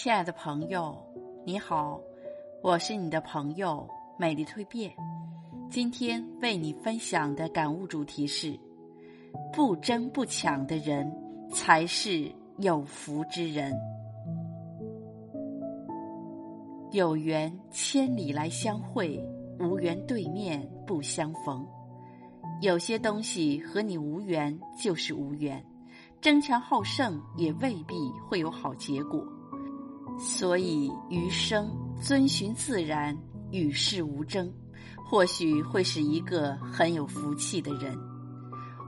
亲爱的朋友，你好，我是你的朋友美丽蜕变。今天为你分享的感悟主题是：不争不抢的人才是有福之人。有缘千里来相会，无缘对面不相逢。有些东西和你无缘就是无缘，争强好胜也未必会有好结果。所以余生遵循自然，与世无争，或许会是一个很有福气的人。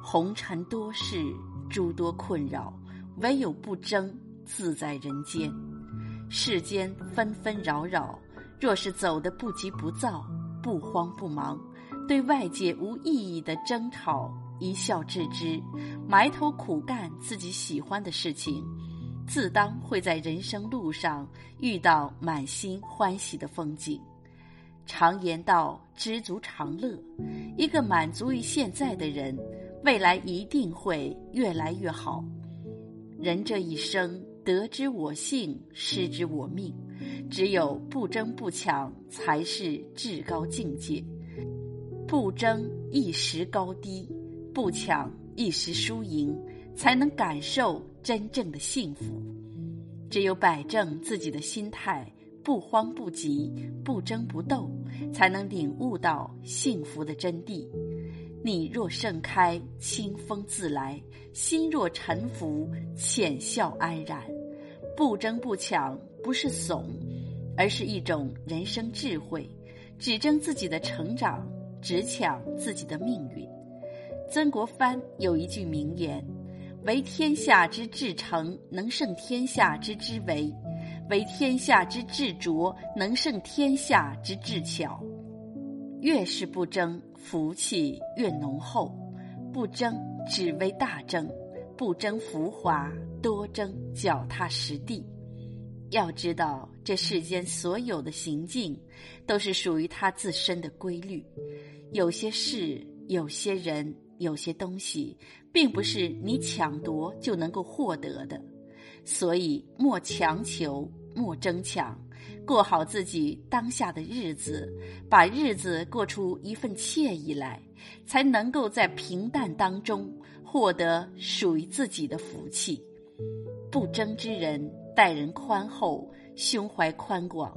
红尘多事，诸多困扰，唯有不争，自在人间。世间纷纷扰扰，若是走得不急不躁、不慌不忙，对外界无意义的争吵一笑置之，埋头苦干自己喜欢的事情，自当会在人生路上遇到满心欢喜的风景。常言道：“知足常乐。”一个满足于现在的人，未来一定会越来越好。人这一生。得之我幸，失之我命。只有不争不抢，才是至高境界。不争一时高低，不抢一时输赢，才能感受真正的幸福。只有摆正自己的心态，不慌不急，不争不斗，才能领悟到幸福的真谛。你若盛开，清风自来；心若沉浮，浅笑安然。不争不抢，不是怂，而是一种人生智慧。只争自己的成长，只抢自己的命运。曾国藩有一句名言：“为天下之至诚，能胜天下之之为；为天下之至拙，能胜天下之至巧。”越是不争，福气越浓厚。不争，只为大争；不争浮华，多争脚踏实地。要知道，这世间所有的行径，都是属于他自身的规律。有些事，有些人，有些东西，并不是你抢夺就能够获得的。所以，莫强求，莫争抢。过好自己当下的日子，把日子过出一份惬意来，才能够在平淡当中获得属于自己的福气。不争之人，待人宽厚，胸怀宽广，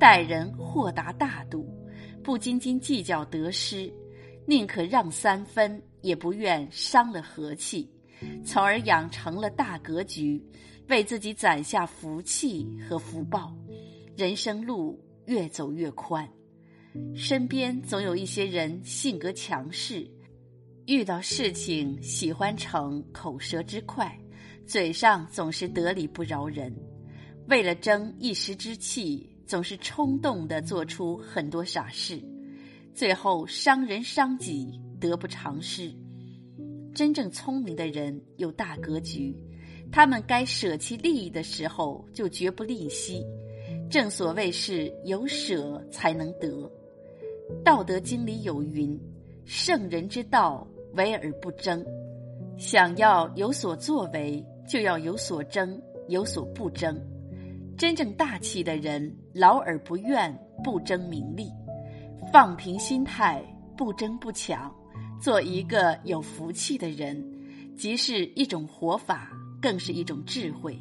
待人豁达大度，不斤斤计较得失，宁可让三分，也不愿伤了和气，从而养成了大格局，为自己攒下福气和福报。人生路越走越宽，身边总有一些人性格强势，遇到事情喜欢逞口舌之快，嘴上总是得理不饶人，为了争一时之气，总是冲动的做出很多傻事，最后伤人伤己，得不偿失。真正聪明的人有大格局，他们该舍弃利益的时候就绝不吝惜。正所谓是有舍才能得，《道德经》里有云：“圣人之道，为而不争。”想要有所作为，就要有所争，有所不争。真正大气的人，劳而不怨，不争名利，放平心态，不争不抢，做一个有福气的人，即是一种活法，更是一种智慧。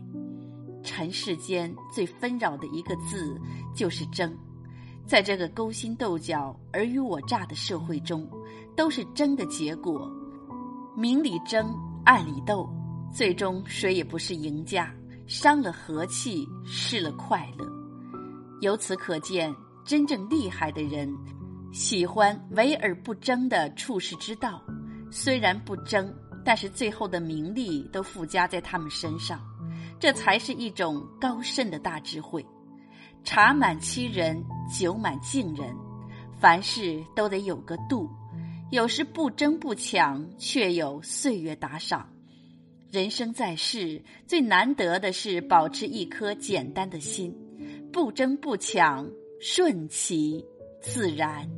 尘世间最纷扰的一个字就是争，在这个勾心斗角、尔虞我诈的社会中，都是争的结果。明里争，暗里斗，最终谁也不是赢家，伤了和气，失了快乐。由此可见，真正厉害的人，喜欢为而不争的处世之道。虽然不争，但是最后的名利都附加在他们身上。这才是一种高深的大智慧。茶满欺人，酒满敬人，凡事都得有个度。有时不争不抢，却有岁月打赏。人生在世，最难得的是保持一颗简单的心，不争不抢，顺其自然。